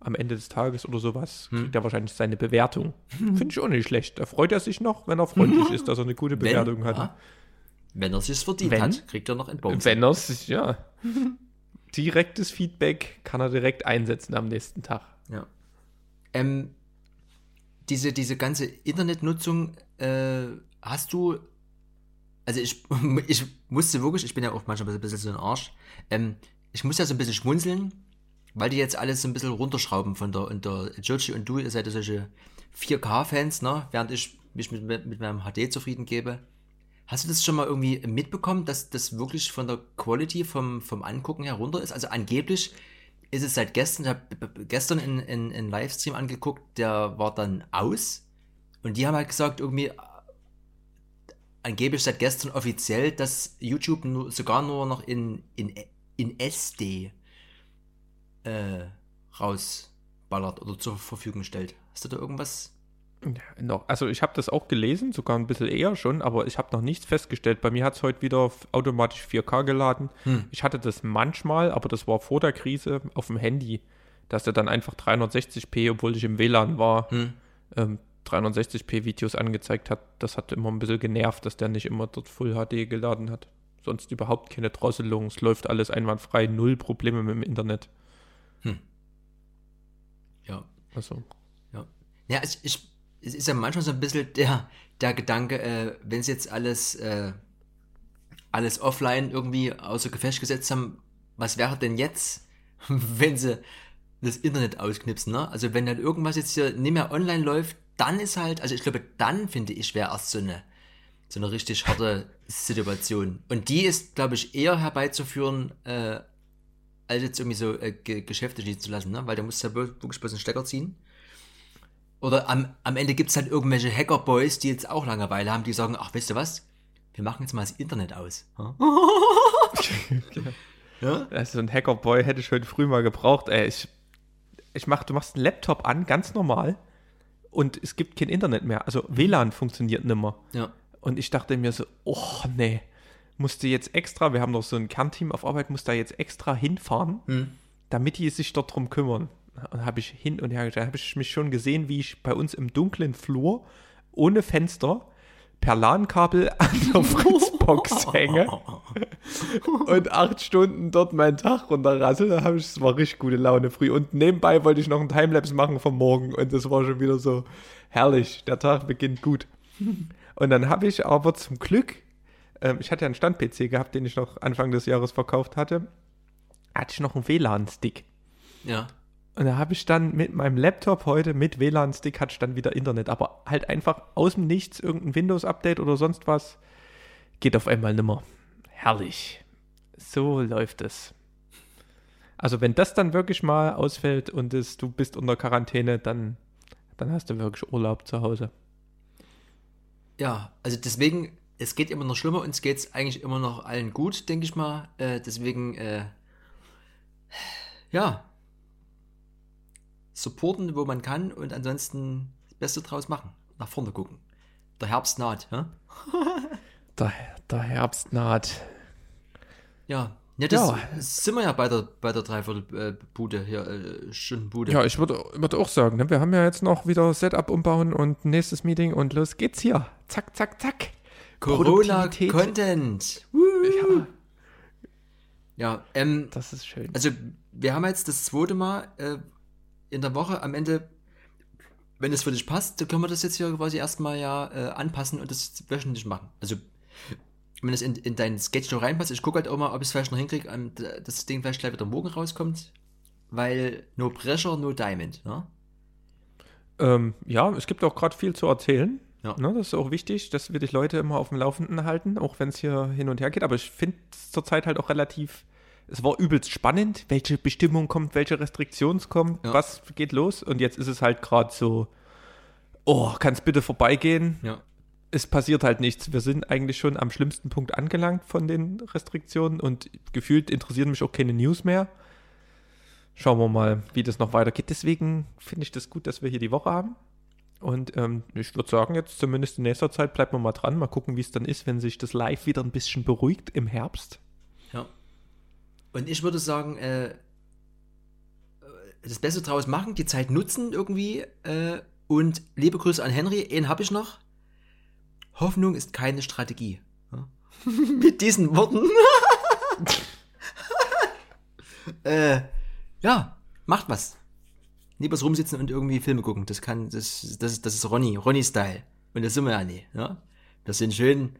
am Ende des Tages oder sowas, Hm. kriegt er wahrscheinlich seine Bewertung. Finde ich auch nicht schlecht. Da freut er sich noch, wenn er freundlich ist, dass er eine gute Bewertung hat. ja, wenn er sich verdient Wenn- hat, kriegt er noch ein Bonus. Wenn er es, ja. Direktes Feedback kann er direkt einsetzen am nächsten Tag. Ja. Ähm, diese, diese ganze Internetnutzung, äh, hast du, also ich, ich musste wirklich, ich bin ja auch manchmal ein bisschen so ein Arsch, ähm, ich muss ja so ein bisschen schmunzeln, weil die jetzt alles so ein bisschen runterschrauben von der, und der Georgie und du, ihr seid ja solche 4K-Fans, ne, während ich mich mit, mit meinem HD zufrieden gebe. Hast du das schon mal irgendwie mitbekommen, dass das wirklich von der Quality vom, vom Angucken her runter ist? Also angeblich ist es seit gestern, ich habe gestern in, in, in Livestream angeguckt, der war dann aus. Und die haben halt gesagt, irgendwie, äh, angeblich seit gestern offiziell, dass YouTube nur, sogar nur noch in, in, in SD äh, rausballert oder zur Verfügung stellt. Hast du da irgendwas? Ja, noch. Also ich habe das auch gelesen, sogar ein bisschen eher schon, aber ich habe noch nichts festgestellt. Bei mir hat es heute wieder automatisch 4K geladen. Hm. Ich hatte das manchmal, aber das war vor der Krise auf dem Handy, dass er dann einfach 360p, obwohl ich im WLAN war, Hm. ähm, 360p Videos angezeigt hat. Das hat immer ein bisschen genervt, dass der nicht immer dort Full HD geladen hat. Sonst überhaupt keine Drosselung. Es läuft alles einwandfrei, null Probleme mit dem Internet. Ja. Also, Ja, ja es, ich, es ist ja manchmal so ein bisschen der, der Gedanke, äh, wenn sie jetzt alles, äh, alles offline irgendwie außer Gefecht gesetzt haben, was wäre denn jetzt, wenn sie das Internet ausknipsen, ne? Also wenn dann irgendwas jetzt hier nicht mehr online läuft, dann ist halt, also ich glaube, dann finde ich, wäre erst so eine, so eine richtig harte Situation. Und die ist, glaube ich, eher herbeizuführen, äh, als jetzt irgendwie so äh, Ge Geschäfte schließen zu lassen, ne? Weil da musst du ja wirklich bloß einen Stecker ziehen. Oder am, am Ende gibt es halt irgendwelche Hacker-Boys, die jetzt auch Langeweile haben, die sagen, ach, weißt du was? Wir machen jetzt mal das Internet aus. Ja? ja? Also ein Hackerboy hätte ich heute früh mal gebraucht. Ey, ich, ich mach, du machst einen Laptop an, ganz normal, und es gibt kein Internet mehr. Also WLAN funktioniert nimmer. ja. Und ich dachte mir so, oh nee, musste jetzt extra, wir haben noch so ein Kernteam auf Arbeit, muss da jetzt extra hinfahren, Hm. damit die sich dort drum kümmern. Und habe ich hin und her geschaut, habe ich mich schon gesehen, wie ich bei uns im dunklen Flur ohne Fenster per LAN-Kabel an der Fritzbox hänge und acht Stunden dort meinen Tag runterrassel. Da habe ich, es war richtig gute Laune früh. Und nebenbei wollte ich noch einen Timelapse machen vom Morgen und das war schon wieder so herrlich. Der Tag beginnt gut. Und dann habe ich aber zum Glück, ähm, ich hatte ja einen Stand-PC gehabt, den ich noch Anfang des Jahres verkauft hatte, hatte ich noch einen WLAN-Stick. Ja. Und da habe ich dann mit meinem Laptop heute mit WLAN-Stick hatte ich dann wieder Internet. Aber halt einfach aus dem Nichts irgendein Windows-Update oder sonst was geht auf einmal nimmer. Herrlich. So läuft es. Also wenn das dann wirklich mal ausfällt und es, du bist unter Quarantäne, dann, dann hast du wirklich Urlaub zu Hause. Ja, also deswegen, es geht immer noch schlimmer, geht es eigentlich immer noch allen gut, denke ich mal. Äh, deswegen, äh, ja, supporten, wo man kann und ansonsten das Beste draus machen. Nach vorne gucken. Der Herbst naht, ja? Der, der Herbst naht. Ja, ja das Ja. sind wir ja bei der, bei der Dreiviertelbude hier, äh, Stundenbude. Ja, ich würde würd auch sagen, ne? wir haben ja jetzt noch wieder Setup umbauen und nächstes Meeting und los geht's hier. Zack, zack, zack. Corona-Content. Ja, Ja, ähm, das ist schön. Also, wir haben jetzt das zweite Mal äh, in der Woche am Ende, wenn es für dich passt, dann können wir das jetzt hier quasi erstmal ja äh, anpassen und das wöchentlich machen. Also, wenn es in, in dein Schedule reinpasst, ich gucke halt auch mal, ob ich es vielleicht noch hinkriege, dass das Ding vielleicht gleich wieder morgen rauskommt, weil no pressure, no diamond. Ne? Ähm, ja, es gibt auch gerade viel zu erzählen. Ja. Ne, das ist auch wichtig, dass wir die Leute immer auf dem Laufenden halten, auch wenn es hier hin und her geht. Aber ich finde es zurzeit halt auch relativ. Es war übelst spannend, welche Bestimmung kommt, welche Restriktion kommt, Ja. was geht los. Und jetzt ist es halt gerade so, oh, kann es bitte vorbeigehen? Ja. Es passiert halt nichts. Wir sind eigentlich schon am schlimmsten Punkt angelangt von den Restriktionen und gefühlt interessieren mich auch keine News mehr. Schauen wir mal, wie das noch weitergeht. Deswegen finde ich das gut, dass wir hier die Woche haben. Und ähm, ich würde sagen, jetzt zumindest in nächster Zeit bleibt man mal dran, mal gucken, wie es dann ist, wenn sich das Live wieder ein bisschen beruhigt im Herbst. Ja. Und ich würde sagen, äh, das Beste draus machen, die Zeit nutzen irgendwie. Äh, und liebe Grüße an Henry, einen habe ich noch. Hoffnung ist keine Strategie. Ja. Mit diesen Worten. äh, ja, macht was. Was rumsitzen und irgendwie Filme gucken. Das kann, das, das, das ist Ronny, Ronny-Style. Und das sind wir ja nie. Ja? Das sind schön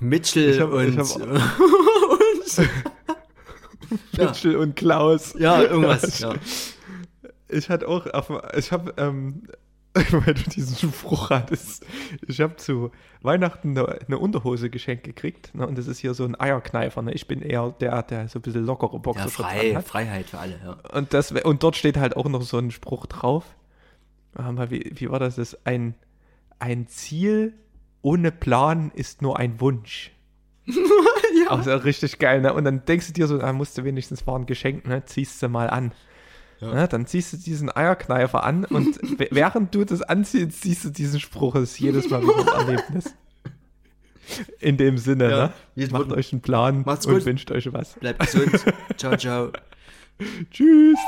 Mitchell Ich hab- und, und Ja. Und Klaus. Ja, irgendwas. Ja. Ich hatte auch, auf, ich habe, ähm, weil du diesen Spruch hattest, ich habe zu Weihnachten eine, eine Unterhose geschenkt gekriegt. Ne, und das ist hier so ein Eierkneifer. Ne? Ich bin eher der, der so ein bisschen lockere ja, Boxershorts frei, anhat. Freiheit für alle. Ja. Und, das, und dort steht halt auch noch so ein Spruch drauf. Mal, Wie, wie war das? das ein, ein Ziel ohne Plan ist nur ein Wunsch. ja. Also richtig geil, ne? Und dann denkst du dir so, ah, musst du wenigstens mal ein Geschenk, ne? Ziehst du mal an. Ja. Ne? Dann ziehst du diesen Eierkneifer an und während du das anziehst, siehst du diesen Spruch. Das ist jedes Mal wieder ein Erlebnis. In dem Sinne, Ja. ne? Jetzt Macht euch einen Plan Macht's und gut. wünscht euch was. Bleibt gesund. ciao, ciao. Tschüss.